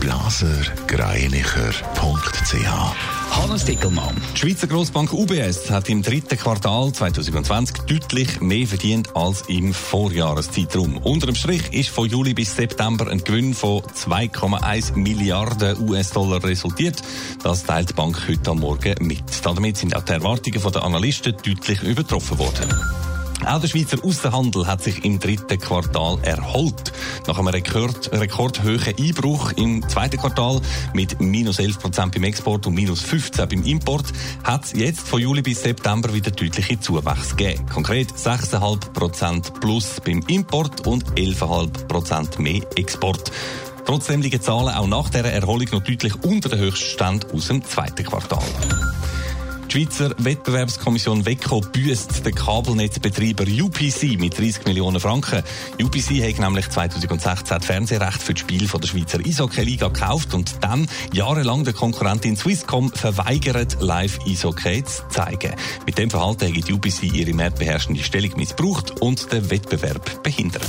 blasergreinicher.ch Hannes Dickelmann. Die Schweizer Grossbank UBS hat im dritten Quartal 2020 deutlich mehr verdient als im Vorjahreszeitraum. Unter dem Strich ist von Juli bis September ein Gewinn von 2,1 Milliarden US-Dollar resultiert. Das teilt die Bank heute am Morgen mit. Damit sind auch die Erwartungen der Analysten deutlich übertroffen worden. Auch der Schweizer Außenhandel hat sich im dritten Quartal erholt. Nach einem Rekord, rekordhohen Einbruch im zweiten Quartal mit minus 11 Prozent beim Export und minus 15 beim Import hat es jetzt von Juli bis September wieder deutliche Zuwächse gegeben. Konkret 6,5 Prozent plus beim Import und 11,5 Prozent mehr Export. Trotzdem liegen Zahlen auch nach dieser Erholung noch deutlich unter den Höchststand aus dem zweiten Quartal. Die Schweizer Wettbewerbskommission WECO büßt den Kabelnetzbetreiber UPC mit 30 Millionen Franken. UPC hat nämlich 2016 Fernsehrecht für das Spiel von der Schweizer Eishockey-Liga gekauft und dann jahrelang der Konkurrentin Swisscom verweigert, Live-Eishockey zu zeigen. Mit dem Verhalten hat die UPC ihre marktbeherrschende Stellung missbraucht und den Wettbewerb behindert.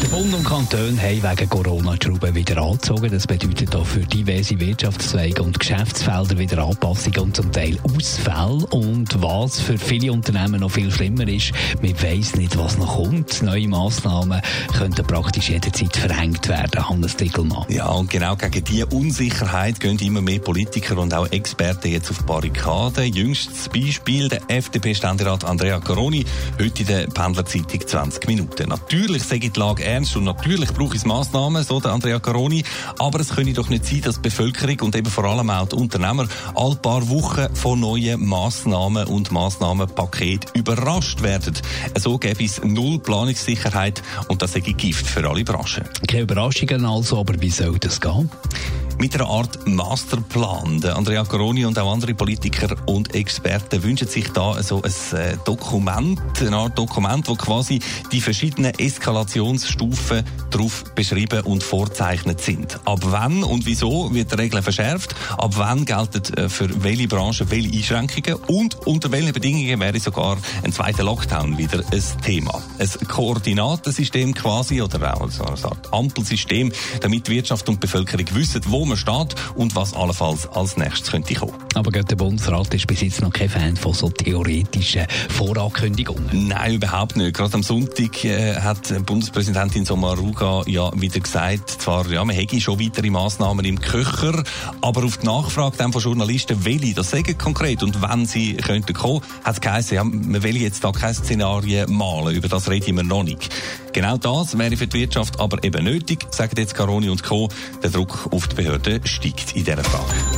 Der Bund und Kanton haben wegen Corona die Schrauben wieder angezogen. Das bedeutet auch für diverse Wirtschaftszweige und Geschäftsfelder wieder Anpassungen und zum Teil Ausfälle. Und was für viele Unternehmen noch viel schlimmer ist, man weiss nicht, was noch kommt. Neue Massnahmen könnten praktisch jederzeit verhängt werden. Hannes Dickelmann. Ja, und genau gegen diese Unsicherheit gehen immer mehr Politiker und auch Experten jetzt auf Barrikaden. Jüngstes Beispiel der FDP-Ständerat Andrea Caroni, heute in der Pendlerzeitung 20 Minuten. Natürlich sage die Lage ernst und natürlich brauche es Massnahmen, so der Andrea Caroni. Aber es könne doch nicht sein, dass die Bevölkerung und eben vor allem auch die Unternehmer all paar Wochen von neuen Massnahmen und Massnahmenpaketen überrascht werden. So gäbe es null Planungssicherheit und das sei Gift für alle Branchen. Keine Überraschungen also, aber wie soll das gehen? Mit einer Art Masterplan. Andrea Coroni und auch andere Politiker und Experten wünschen sich da so ein äh, Dokument, eine Art Dokument, wo quasi die verschiedenen Eskalationsstufen drauf beschrieben und vorzeichnet sind. Ab wann und wieso wird die Regel verschärft? Ab wann gelten äh, für welche Branche welche Einschränkungen? Und unter welchen Bedingungen wäre sogar ein zweiter Lockdown wieder ein Thema? Ein Koordinatensystem quasi oder auch so eine Art Ampelsystem, damit Wirtschaft und Bevölkerung wissen, wo man steht und was allenfalls als nächstes könnte kommen. Aber der Bundesrat ist bis jetzt noch kein Fan von so theoretischen Vorankündigungen. Nein, überhaupt nicht. Gerade am Sonntag äh, hat Bundespräsidentin Sommaruga ja wieder gesagt, zwar ja, man hätte schon weitere Massnahmen im Köcher, aber auf die Nachfrage von Journalisten, welche das sagen konkret und wann sie könnten kommen, hat es geheißen, ja, man will jetzt da keine Szenarien malen, über das reden wir noch nicht. Genau das wäre für die Wirtschaft aber eben nötig, sagen jetzt Caroni und Co. Der Druck auf die Behörden steigt in dieser Frage.